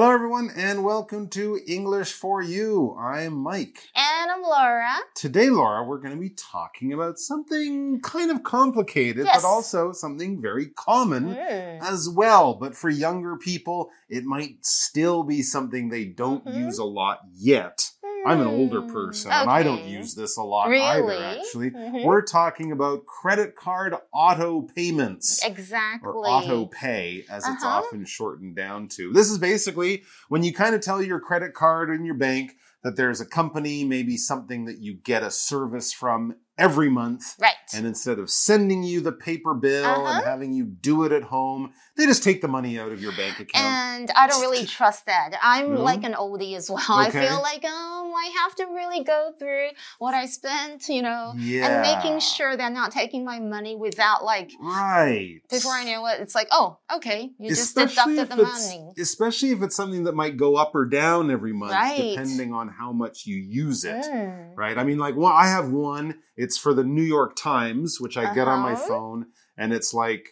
Hello, everyone, and welcome to English for You. I'm Mike. And I'm Laura. Today, Laura, we're going to be talking about something kind of complicated, Yes. but also something very common Mm. as well. But for younger people, it might still be something they don't Mhm. use a lot yet. I'm an older person, and I don't use this a lot Really? either, actually. Mhm. We're talking about credit card auto payments Exactly. or auto pay as it's Uh-huh. often shortened down to. This is basically when you kind of tell your credit card and your bank that there's a company, maybe something that you get a service from every month. Right. And instead of sending you the paper bill Uh-huh. and having you do it at home, they just take the money out of your bank account. And I don't really trust that. I'm No? like an oldie as well. I feel like um I have to really go through what I spent, you know, yeah. and making sure they're not taking my money without like Right. before I know it, it's like, oh, okay, you just Especially deducted if the it's- money. Especially if it's something that might go up or down every month, Right. depending on how much you use it. Mm. right? I mean, like, well, I have one. It's for the New York Times, which I get on my Uh-huh. phone, and it's like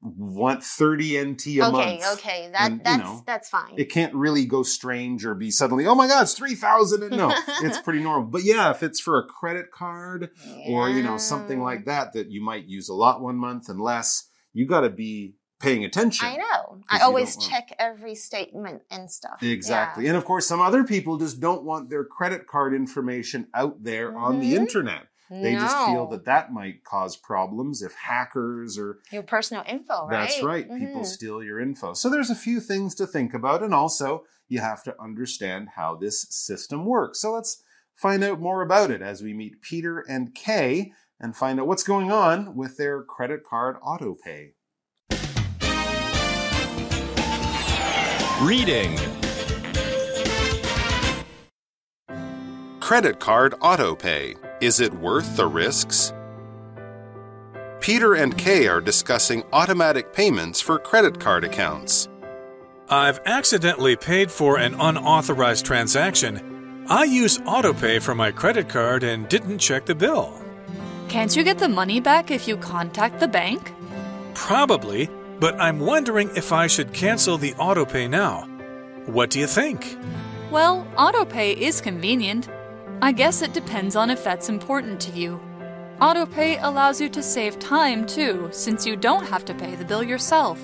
what thirty NT a Okay, month. okay, that And, you that's know, that's fine. It can't really go strange or be suddenly, oh my God, it's three thousand. No, it's pretty normal. But yeah, if it's for a credit card or you know something like that that you might use a lot one month and less, you got to be paying attention. I know. I always want- check every statement and stuff. Exactly. Yeah. And of course, some other people just don't want their credit card information out there on the Mhm. internet. They just feel that that might cause problems if hackers or your personal info, right? that's right, people Mhm. steal your info. So there's a few things to think about and also you have to understand how this system works. So let's find out more about it as we meet Peter and Kay and find out what's going on with their credit card auto pay. Reading Credit card auto pay. Is it worth the risks? Peter and Kay are discussing automatic payments for credit card accounts. I've accidentally paid for an unauthorized transaction. I use AutoPay for my credit card and didn't check the bill. Can't you get the money back if you contact the bank? Probably, but I'm wondering if I should cancel the AutoPay now. What do you think? Well, autopay is convenient. I guess it depends on if that's important to you. Autopay allows you to save time too, since you don't have to pay the bill yourself.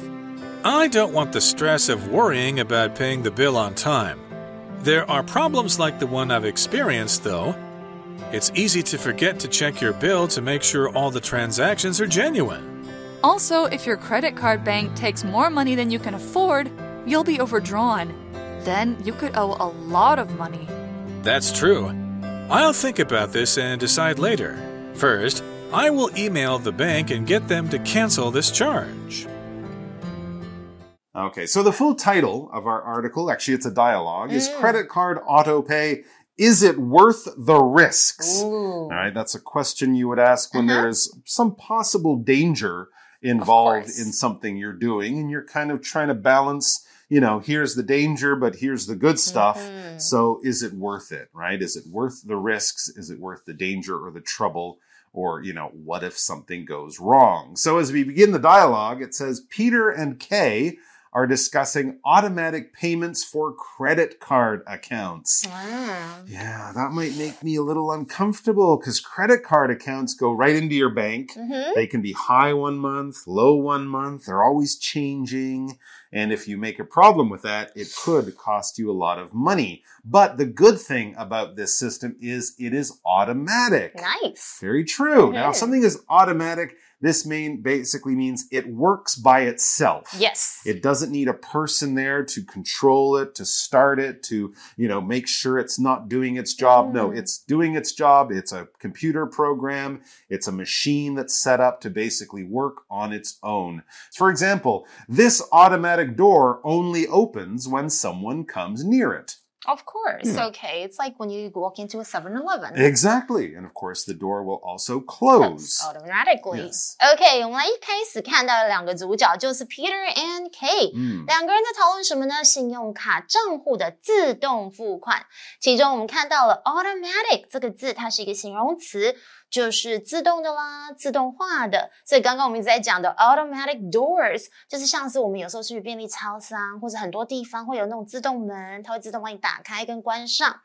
I don't want the stress of worrying about paying the bill on time. There are problems like the one I've experienced, though. It's easy to forget to check your bill to make sure all the transactions are genuine. Also, if your credit card bank takes more money than you can afford, you'll be overdrawn. Then you could owe a lot of money. That's true. I'll think about this and decide later. First, I will email the bank and get them to cancel this charge. Okay, so the full title of our article, actually it's a dialogue, is Mm. Credit Card Auto Pay Is It Worth the Risks? Ooh. All right, that's a question you would ask when Uh-huh. there is some possible danger involved in something you're doing and you're kind of trying to balance, you know, here's the danger, but here's the good stuff. Mhm. So is it worth it, right? Is it worth the risks? Is it worth the danger or the trouble? Or, you know, what if something goes wrong? So as we begin the dialogue, it says Peter and Kay are discussing automatic payments for credit card accounts. Wow. Yeah, that might make me a little uncomfortable because credit card accounts go right into your bank. Mhm. They can be high one month, low one month. They're always changing. And if you make a problem with that, it could cost you a lot of money. But the good thing about this system is it is automatic. Nice. Very true. Now, if Mhm. something is automatic, this main basically means it works by itself. Yes. It doesn't need a person there to control it, to start it, to, you know, make sure it's not doing its job. No, Mm. it's doing its job. It's a computer program. It's a machine that's set up to basically work on its own. For example, this automatic door only opens when someone comes near it. Of course. Yeah. Okay. It's like when you walk into a 7 Eleven. Exactly. And of course, the door will also close. automatically. Yes. OK，我们来一开始看到的两个主角就是 Peter and Kay，、嗯两个人在讨论什么呢？信用卡账户的自动付款。其中我们看到了 automatic 这个字，它是一个形容词， 就是自动的啦，自动化的。所以刚刚我们一直在讲的 automatic doors，就是像是我们有时候去便利超商或者很多地方会有那种自动门，它会自动帮你打开跟关上。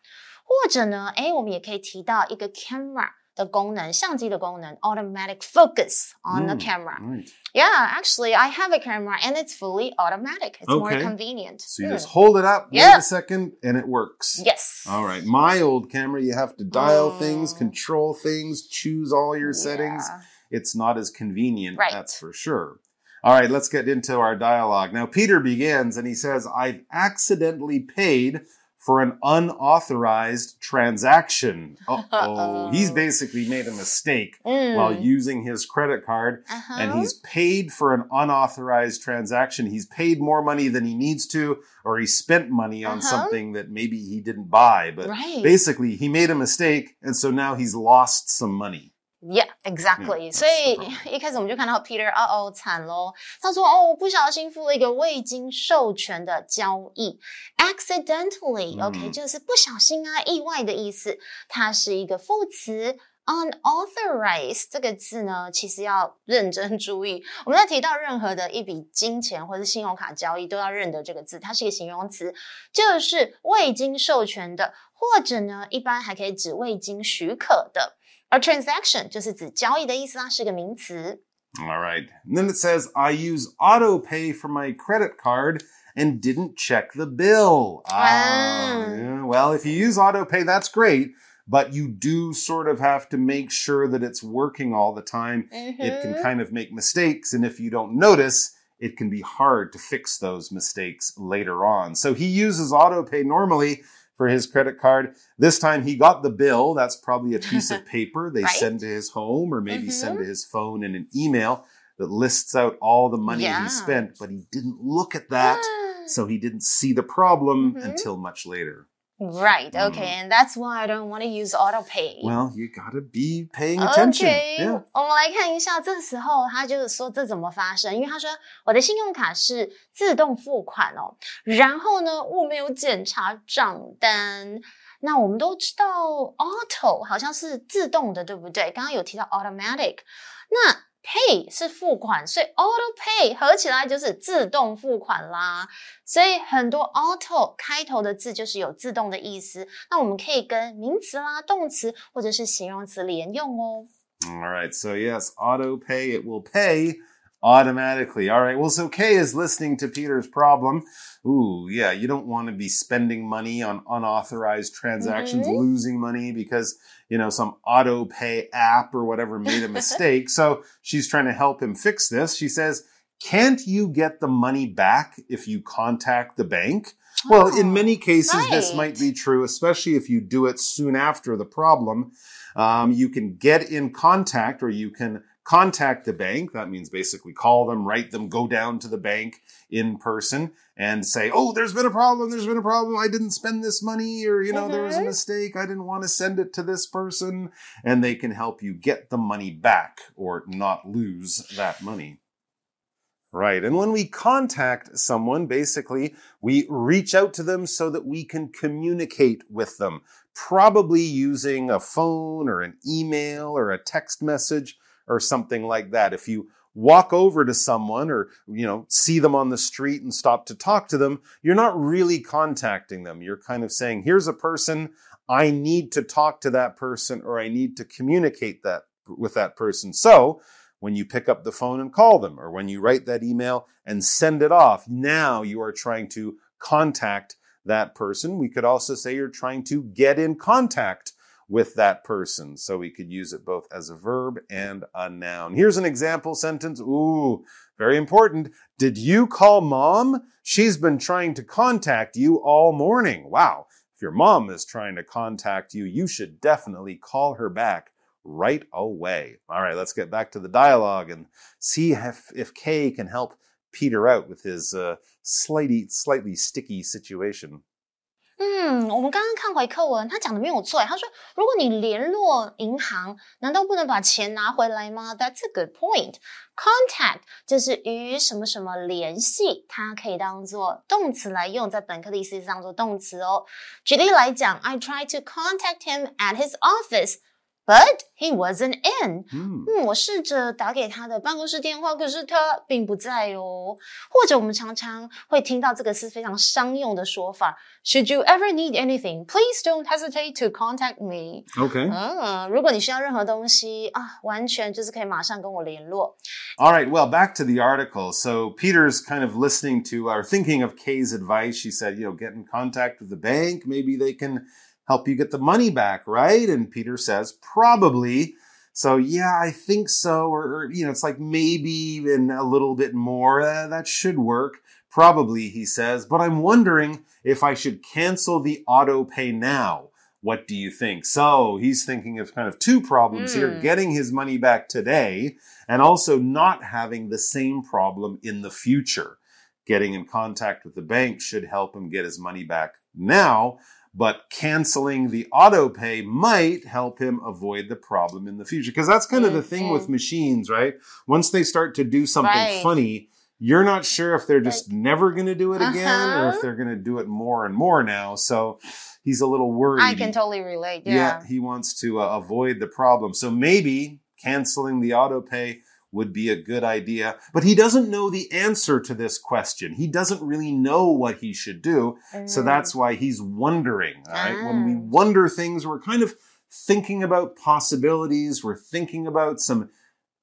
或者呢，诶，我们也可以提到一个 camera 的功能，相机的功能，automatic focus on the 嗯 camera。 Right. Yeah, actually, I have a camera and it's fully automatic. It's more Okay. convenient. So you Mm. just hold it up, wait Yeah. a second, and it works. Yes. All right. My old camera, you have to dial Mm. things, control things, choose all your settings. Yeah. It's not as convenient, Right. that's for sure. All right, let's get into our dialogue. Now, Peter begins and he says, I've accidentally paid for an unauthorized transaction. Oh. He's basically made a mistake Mm. while using his credit card Uh-huh. and he's paid for an unauthorized transaction. He's paid more money than he needs to, or he spent money on Uh-huh. something that maybe he didn't buy. But right. basically, he made a mistake, and so now he's lost some money. Yeah, exactly. 所以 一开始我们就看到 Peter，哦哦，惨喽！他说：“哦，我不小心付了一个未经授权的交易，accidentally。嗯 OK，就是不小心啊，意外的意思。它是一个副词。unauthorized 这个字呢，其实要认真注意。我们在提到任何的一笔金钱或者信用卡交易，都要认得这个字，它是一个形容词，就是未经授权的，或者呢，一般还可以指未经许可的。而 transaction 就是指交易的意思啊，是个名词。 All right. And then it says, I use auto pay for my credit card and didn't check the bill. Ah, Ah. yeah. Well, if you use auto pay, that's great. But you do sort of have to make sure that it's working all the time. It can Mhm. kind of make mistakes. And if you don't notice, it can be hard to fix those mistakes later on. So he uses auto pay normally for his credit card. This time he got the bill. That's probably a piece of paper they Right. send to his home or maybe send Mhm. to his phone in an email that lists out all the money Yeah. he spent, but he didn't look at that. So he didn't see the problem Mhm. until much later. Right, Mm. okay, and that's why I don't want to use auto pay. Well, you gotta be paying attention. OK，、Yeah. 我们来看一下，这时候他就是说这怎么发生？因为他说我的信用卡是自动付款哦，然后呢我没有检查账单。那我们都知道 auto 好像是自动的，对不对？刚刚有提到 automatic，那 pay 是付款，所以 auto pay 合起来就是自动付款啦。所以很多 auto 开头的字就是有自动的意思，那我们可以跟名词啦、动词或者是形容词连用哦。All right. So yes, auto pay, it will pay automatically. All right. Well, so Kay is listening to Peter's problem. Ooh, yeah. You don't want to be spending money on unauthorized transactions, Mhm. losing money because, you know, some auto pay app or whatever made a mistake. so she's trying to help him fix this. She says, can't you get the money back if you contact the bank? Well, in Oh, many cases, this might be true, especially if you do it soon after the problem. Um, you can get in contact or you can contact the bank. That means basically call them, write them, go down to the bank in person and say, Oh, there's been a problem. There's been a problem. I didn't spend this money or, you know, there was a Mhm. mistake. I didn't want to send it to this person. And they can help you get the money back or not lose that money. Right. And when we contact someone, basically, we reach out to them so that we can communicate with them, probably using a phone or an email or a text message or something like that. If you walk over to someone or, you know, see them on the street and stop to talk to them, you're not really contacting them. You're kind of saying, here's a person. I need to talk to that person or I need to communicate that with that person. So when you pick up the phone and call them or when you write that email and send it off, now you are trying to contact that person. We could also say you're trying to get in contact with that person. So we could use it both as a verb and a noun. Here's an example sentence. Ooh, very important. Did you call mom? She's been trying to contact you all morning. Wow. If your mom is trying to contact you, you should definitely call her back right away. All right, let's get back to the dialogue and see if, if Kay can help Peter out with his uh, slightly, slightly sticky situation. 嗯，我们刚刚看回课文，他讲的没有错。他说，如果你联络银行，难道不能把钱拿回来吗？That's a good point. Contact 就是与什么什么联系，它可以当做动词来用，在本课的意思是当做动词哦。举例来讲，I tried to contact him at his office. But he wasn't in。嗯嗯，我试着打给他的办公室电话，可是他并不在哦。或者我们常常会听到这个是非常商用的说法：Should you ever need anything, please don't hesitate to contact me。 Okay. 嗯，如果你需要任何东西啊，完全就是可以马上跟我联络。 All right, well, back to the article. So Peter's kind of listening to or thinking of Kay's advice. She said, you know, get in contact with the bank. Maybe they can help you get the money back, right? And Peter says, probably. So yeah, I think so. Or, you know, it's like maybe even a little bit more. Uh, that should work. Probably, he says, but I'm wondering if I should cancel the auto pay now. What do you think? So he's thinking of kind of two problems here Hmm. getting his money back today and also not having the same problem in the future. Getting in contact with the bank should help him get his money back now, but canceling the auto pay might help him avoid the problem in the future. Because that's kind of the thing with machines, right? Once they start to do something Right. funny, you're not sure if they're just never going to do it again or if Uh-huh. they're going to do it more and more now. So he's a little worried. I can totally relate. Yeah, Yeah. he wants to uh, avoid the problem. So maybe canceling the auto pay would be a good idea. But he doesn't know the answer to this question. He doesn't really know what he should do. So Mm. that's why he's wondering. Right. When we Ah. wonder things, we're kind of thinking about possibilities. We're thinking about some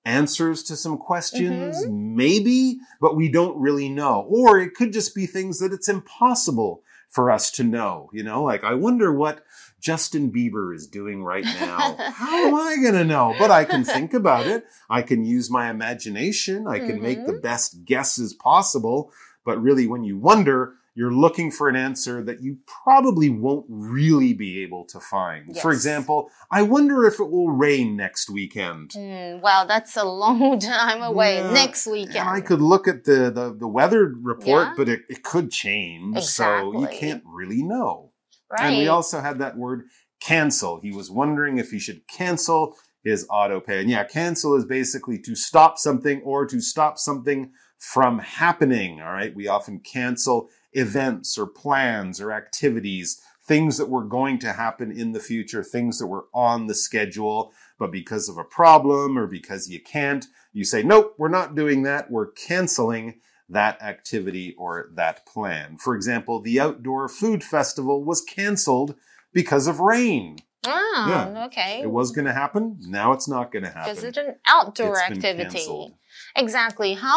answers to some questions, maybe, but we don't really know. Or it could just be things that it's impossible for us to know. You know, like I wonder what Justin Bieber is doing right now. How am I going to know? But I can think about it. I can use my imagination. I can make the mm-hmm. best guesses possible. But really, when you wonder, you're looking for an answer that you probably won't really be able to find. For example, I wonder if it will rain next weekend. Mm, well, that's a long time away. Yeah, Next weekend. And I could look at the, the, the weather report, Yeah. but it, it could change. So you can't really know. right. And we also had that word cancel. He was wondering if he should cancel his auto pay. And yeah, cancel is basically to stop something or to stop something from happening. All right. We often cancel events or plans or activities, things that were going to happen in the future, things that were on the schedule. But because of a problem or because you can't, you say, nope, we're not doing that. We're canceling that activity or that plan. For example, the outdoor food festival was canceled because of rain. Ah, Yeah. okay. It was going to happen. Now it's not going to happen. Because it's an outdoor It's activity. Exactly. 好，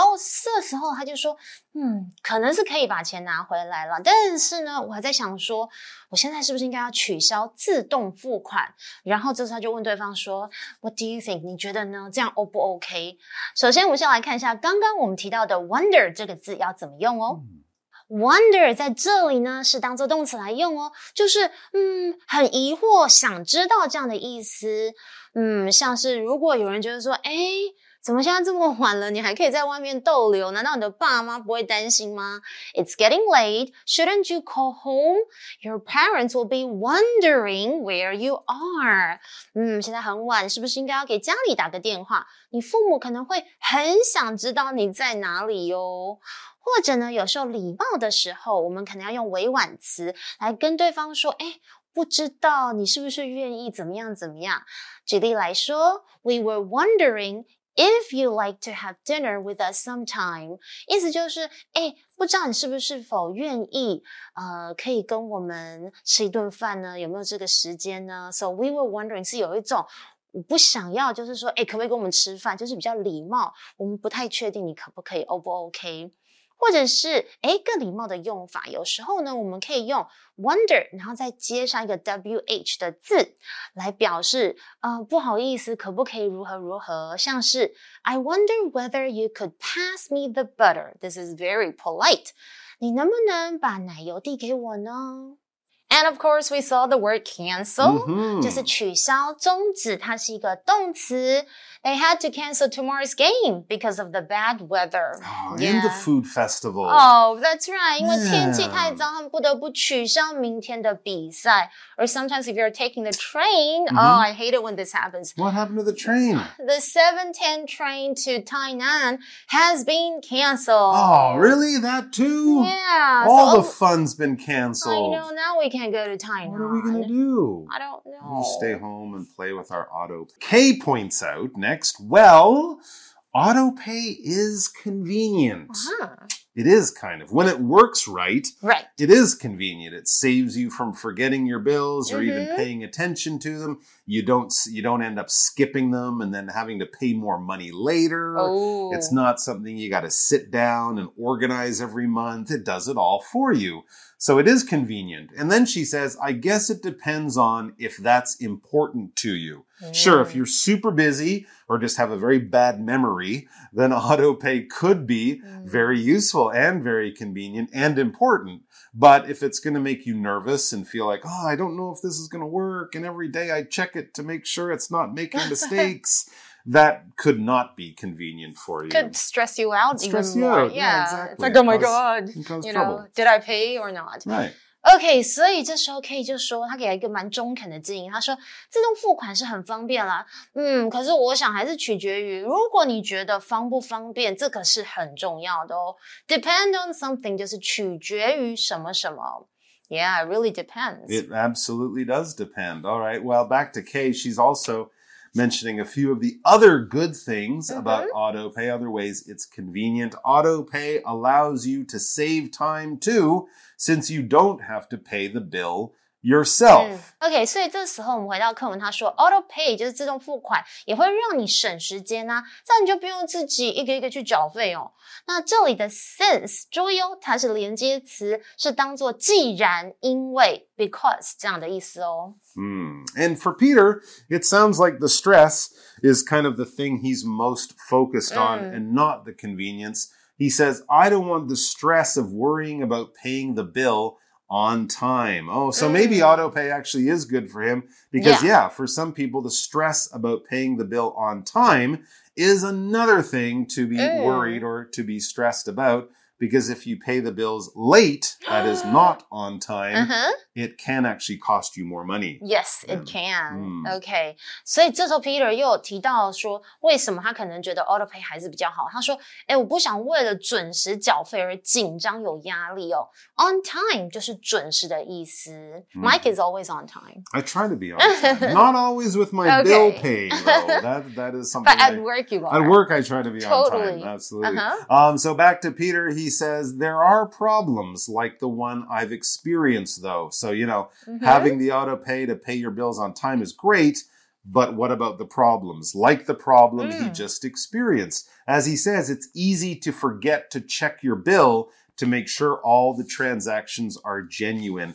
这时候他就说，嗯，可能是可以把钱拿回来了，但是呢，我还在想说，我现在是不是应该要取消自动付款？然后这时候他就问对方说，What do you think？你觉得呢？这样 O 不 OK？首先，我们先来看一下刚刚我们提到的 wonder 这个字要怎么用哦。Wonder 在这里呢是当做动词来用哦，就是嗯很疑惑，想知道这样的意思。嗯，像是如果有人觉得说，哎，怎么现在这么晚了，你还可以在外面逗留？难道你的爸妈不会担心吗？It's getting late. Shouldn't you call home? Your parents will be wondering where you are. 嗯，现在很晚，是不是应该要给家里打个电话？你父母可能会很想知道你在哪里哟。或者呢，有时候礼貌的时候，我们可能要用委婉词来跟对方说：“哎，不知道你是不是愿意怎么样怎么样。”举例来说，We were wondering if you like to have dinner with us sometime。意思就是，哎，不知道你是不是否愿意，呃，可以跟我们吃一顿饭呢？有没有这个时间呢？So we were wondering 是有一种。我不想要，就是说，哎，可不可以跟我们吃饭？就是比较礼貌，我们不太确定你可不可以，O 不 OK？ 或者是哎更礼貌的用法，有时候呢，我们可以用 wonder，然后再接上一个 wh 的字来表示，呃，不好意思，可不可以如何如何？像是 I wonder whether you could pass me the butter. This is very polite. 你能不能把奶油递给我呢 And of course, we saw the word cancel，、Mhm. 就是取消、终止，它是一个动词。They had to cancel tomorrow's game because of the bad weather. Oh, and Yeah. the food festival. Oh, that's right. 因为 Yeah. 天气太糟，他们不得不取消明天的比赛。Or sometimes if you're taking the train, Mm-hmm. oh, I hate it when this happens. What happened to the train? The 710 train to Tainan has been canceled. Oh, really? That too? Yeah. All so, the fun's been I canceled. know. Now we can't go to Tainan. What are we going to do? I don't know. We'll stay home and play with our auto. Kay points out next, well, auto pay is convenient. Uh-huh. It is kind of. When it works right, Right. it is convenient. It saves you from forgetting your bills or even Mhm. paying attention to them. You don't you don't end up skipping them and then having to pay more money later. Oh. It's not something you got to sit down and organize every month. It does it all for you. So it is convenient. And then she says, I guess it depends on if that's important to you. Sure, if mm. you're super busy or just have a very bad memory, then auto pay could be mm. very useful and very convenient and important. But if it's going to make you nervous and feel like, oh, I don't know if this is going to work, and every day I check it to make sure it's not making mistakes, that could not be convenient for you. could stress you out Stress even you more. out. Yeah, exactly. It's like, oh my Cause- god, It cause you trouble. know, did I pay or not? Right. OK，所以这时候 K 就说，他给了一个蛮中肯的建议。他说，自动付款是很方便啦，嗯，可是我想还是取决于，如果你觉得方不方便，这个是很重要的哦。Depend on something 就是取决于什么什么。Yeah, it really depends. It absolutely does depend. All right. Well, back to Kay. She's also mentioning a few of the other good things mm-hmm. about auto pay, other ways it's convenient. Auto pay allows you to save time too, since you don't have to pay the bill yourself. OK，所以这时候我们回到课文，他说 Auto Pay 就是自动付款，也会让你省时间呐、这样你就不用自己一个一个去缴费哦。那这里的 since 注意哦，它是连接词，是当做既然、因为、because 这样的意思哦。 Hmm. And for Peter, it sounds like the stress is kind of the thing he's most focused on and not the convenience. He says, I don't want the stress of worrying about paying the bill On time. Oh, so maybe auto pay actually is good for him because, yeah. for some people, the stress about paying the bill on time is another thing to be Mm. worried or to be stressed about Because if you pay the bills late, that is not on time, 嗯哼。 it can actually cost you more money. Yes, it can. 嗯 OK，所以这时候 Peter 又有提到说，为什么他可能觉得 Auto Pay 还是比较好。他说：“哎，我不想为了准时缴费而紧张有压力哦。On time 就是准时的意思。Mike is always on time, I try to be on time. Not always with my Okay. bill paying, though. That, that is something but at I- work you are. At work, I try to be on Totally. time. Absolutely. Uh-huh. Um, so back to Peter, he says there are problems like the one I've experienced, though. So you know, Mm-hmm. having the auto pay to pay your bills on time is great. But what about the problems? Like the problem he Mm. just experienced. As he says, it's easy to forget to check your bill to make sure all the transactions are genuine.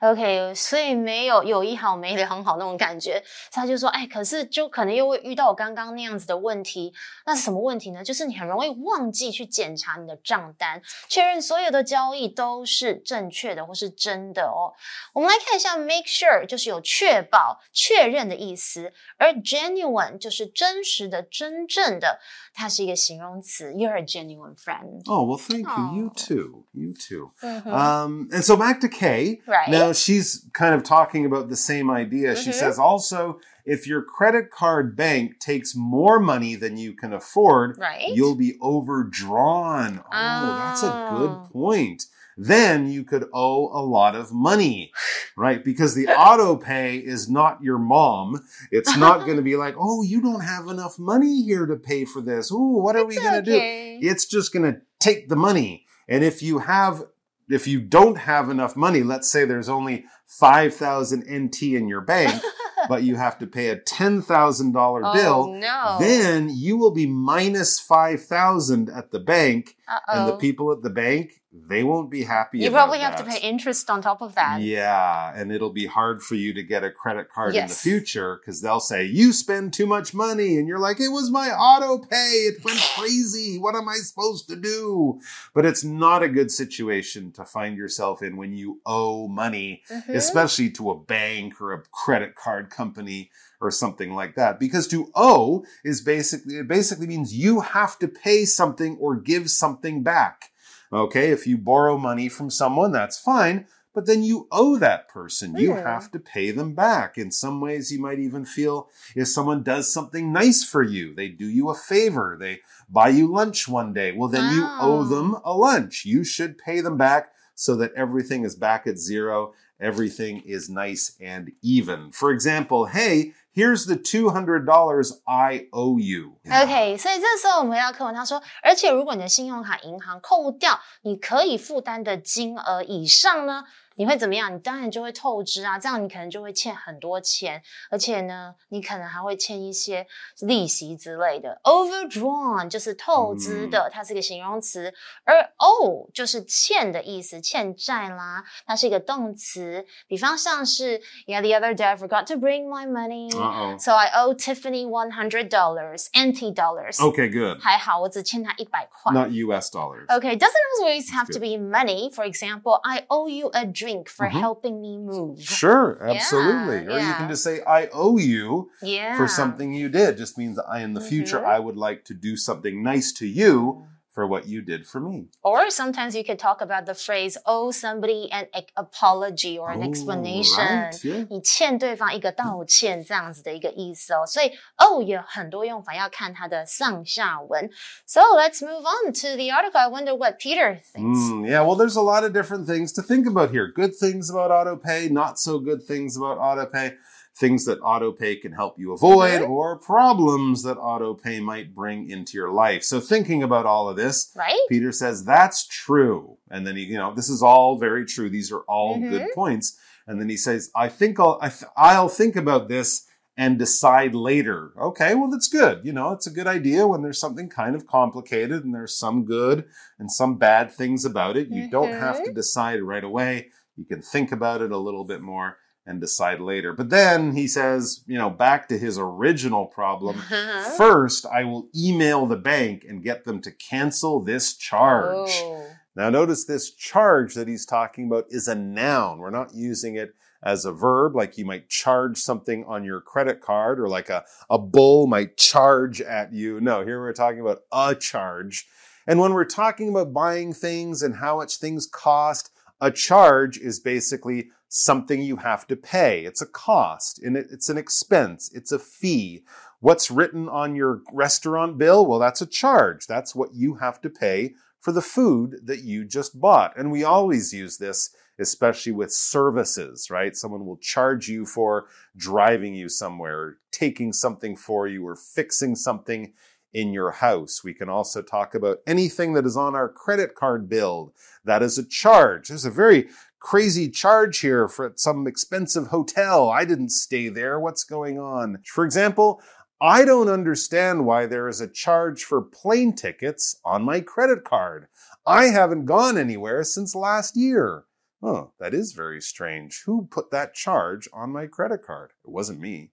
OK，所以没有有一好没两好那种感觉，他就说，哎，可是就可能又会遇到我刚刚那样子的问题。那是什么问题呢？就是你很容易忘记去检查你的账单，确认所有的交易都是正确的或是真的哦。我们来看一下，make sure 就是有确保、确认的意思，而 genuine 就是真实的、真正的，它是一个形容词。You're a genuine friend。Oh, well, thank you. You Oh. too. You too. Um, and so back to Kay. Right. Now she's kind of talking about the same idea. She Mhm. says also, if your credit card bank takes more money than you can afford, Right. you'll be overdrawn. Oh, that's a Oh. good point. Then you could owe a lot of money, right? Because the auto pay is not your mom. It's not going to be like, oh, you don't have enough money here to pay for this. Ooh, what are we going to do? it's just going to take the money. And if you have, if you don't have enough money, let's say there's only 5,000 NT in your bank, but you have to pay a $10,000 Oh, bill, no. then you will be minus 5,000 at the bank. And the people at the bank they won't be happy. You probably have to pay interest on top of that. Yeah, and it'll be hard for you to get a credit card in the future because they'll say you spend too much money, and you're like, it was my auto pay. It went crazy. What am I supposed to do? But it's not a good situation to find yourself in when you owe money, Mhm. especially to a bank or a credit card company or something like that. Because to owe is basically it basically means you have to pay something or give something back. Okay, if you borrow money from someone, that's fine, but then you owe that person. You Hmm. have to pay them back. In some ways, you might even feel if someone does something nice for you, they do you a favor, they buy you lunch one day, well, then you owe them a lunch. You should pay them back so that everything is back at zero. Everything is nice and even. For example, hey, here's the $200 I owe you. OK，所以这时候我们回到课文，他说，而且如果你的信用卡银行扣掉你可以负担的金额以上呢，你会怎么样？你当然就会透支啊，这样你可能就会欠很多钱，而且呢，你可能还会欠一些利息之类的。Overdrawn 就是透支的，它是一个形容词，而 owe 就是欠的意思，欠债啦，它是一个动词。比方像是，Yeah, the other day I forgot to bring my money. So I owe Tiffany one hundred dollars, NT dollars. Okay, good. 还好，我只欠他一百块。Not US dollars. Okay, doesn't always have to be money. For example, I owe you a drink for Mhm. helping me move. Sure, absolutely. or you can just say, I owe you Yeah. for something you did. Just means that I, in the future, Mhm. I would like to do something nice to you for what you did for me. Or sometimes you could talk about the phrase owe somebody an e- apology or an Oh, explanation. right, yeah. 你欠对方一个道歉这样子的一个意思哦，所以 owe 有很多用法，要看它的上下文。So let's move on to the article. I wonder what Peter thinks. Mm, yeah, well, there's a lot of different things to think about here. Good things about autopay, not so good things about autopay, things that autopay can help you avoid, Mhm. or problems that autopay might bring into your life. So, thinking about all of this, Right? Peter says, that's true. And then he, you know, this is all very true. These are all Mhm. good points. And then he says, I think I'll, I th- I'll think about this and decide later. Okay, well, that's good. You know, it's a good idea when there's something kind of complicated and there's some good and some bad things about it. You don't have to decide right away. You can think about it a little bit more and decide later. But then he says, you know, back to his original problem. Uh-huh. First, I will email the bank and get them to cancel this charge. Oh. Now, notice this charge that he's talking about is a noun. We're not using it as a verb, like you might charge something on your credit card or like a, a bull might charge at you. No, here we're talking about a charge. And when we're talking about buying things and how much things cost, a charge is basically something you have to pay. It's a cost and it's an expense. It's a fee. What's written on your restaurant bill? Well, that's a charge. That's what you have to pay for the food that you just bought. And we always use this, especially with services, right? Someone will charge you for driving you somewhere, taking something for you, or fixing something in your house. We can also talk about anything that is on our credit card bill. That is a charge. There's a very crazy charge here for some expensive hotel. I didn't stay there. What's going on? For example, I don't understand why there is a charge for plane tickets on my credit card. I haven't gone anywhere since last year. Oh, that is very strange. Who put that charge on my credit card? It wasn't me.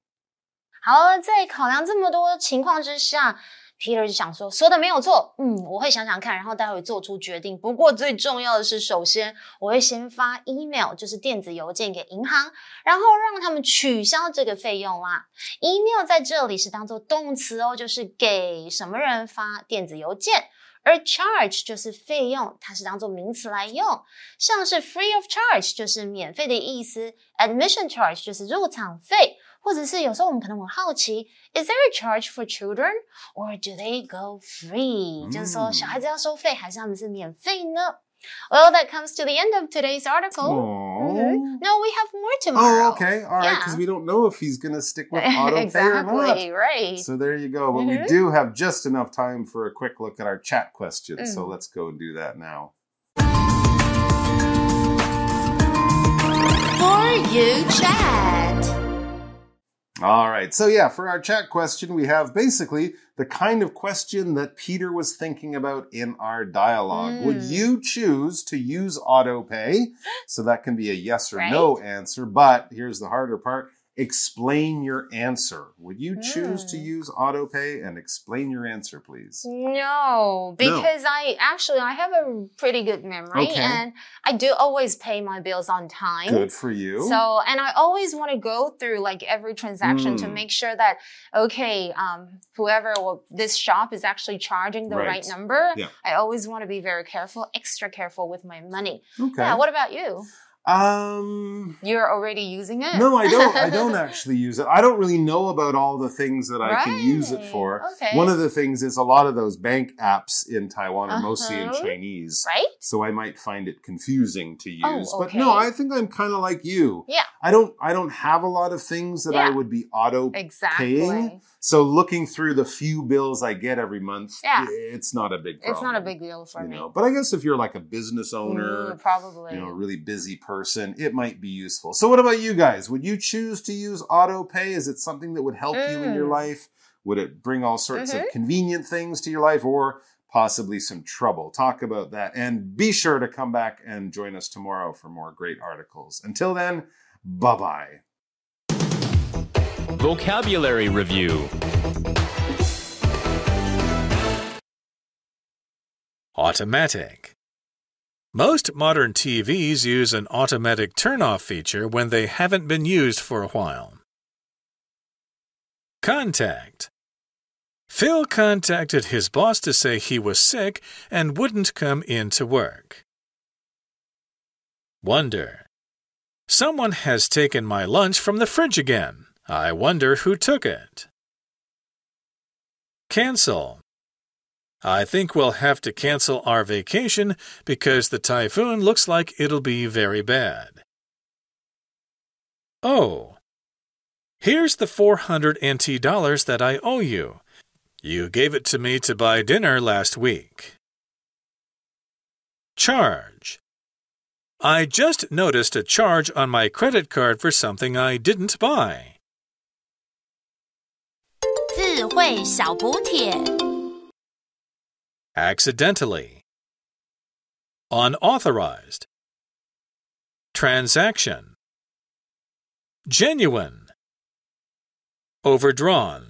好了，在考量这么多情况之下 ，Peter 就想说，说的没有错，嗯，我会想想看，然后待会做出决定。不过最重要的是，首先我会先发 email，就是电子邮件给银行，然后让他们取消这个费用啦。email 在这里是当做动词哦，就是给什么人发电子邮件。而 charge 就是费用，它是当做名词来用，像是 free of charge 就是免费的意思，admission charge 就是入场费，或者是有时候我们可能很好奇，is there a charge for children or do they go free？、嗯就是说小孩子要收费还是他们是免费呢？Well, that comes to the end of today's article. Oh. Mhm. No, we have more tomorrow. Oh, okay. All right. Yeah. Because we don't know if he's going to stick with auto pay or exactly, not. right. So there you go. But we Mhm. do have just enough time for a quick look at our chat questions. So Mm. let's go and do that now. For you chat. All right. So, yeah, for our chat question, we have basically the kind of question that Peter was thinking about in our dialogue. Would Mm. you choose to use autopay? So, that can be a yes or Right. no answer. But here's the harder part explain your answer. Would you choose to Mm. use autopay and explain your answer, please? No, because I actually I have a pretty good memory Okay. and I do always pay my bills on time. Good for you. So, and I always want to go through like every transaction to Mm. make sure that, okay, um, whoever or this shop is actually charging the right, Right. number. Yeah. I always want to be very careful, extra careful with my money. okay. Yeah. What about you? Um, You're already using it? No, I don't. I don't actually use it. I don't really know about all the things that I can use it for. Okay. One of the things is a lot of those bank apps in Taiwan are mostly in Uh-huh. Chinese. right? So I might find it confusing to Oh, use. But no. I think I'm kind of like you. Yeah. I don't I don't have a lot of things that I would be auto Exactly. paying. So looking through the few bills I get every month, Yeah. it's not a big problem. It's not a big deal for you me. know. But I guess if you're like a business owner, Mm, probably. you know, a really busy person, it might be useful. So, what about you guys? Would you choose to use auto pay? Is it something that would help you in your Mm. life? Would it bring all sorts of Mhm. convenient things to your life or possibly some trouble? Talk about that. And be sure to come back and join us tomorrow for more great articles. Until then, bye bye. Vocabulary Review Automatic. Most modern TVs use an automatic turn off feature when they haven't been used for a while. Contact. Phil contacted his boss to say he was sick and wouldn't come in to work. Wonder. Someone has taken my lunch from the fridge again. I wonder who took it. Cancel. I think we'll have to cancel our vacation because the typhoon looks like it'll be very bad. Oh. Here's the 400 NT dollars that I owe you. You gave it to me to buy dinner last week. Charge. I just noticed a charge on my credit card for something I didn't buy. 智慧小补帖。 Accidentally, unauthorized, transaction, genuine, overdrawn.